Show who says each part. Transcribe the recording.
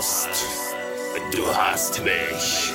Speaker 1: hast.
Speaker 2: Du hast mich.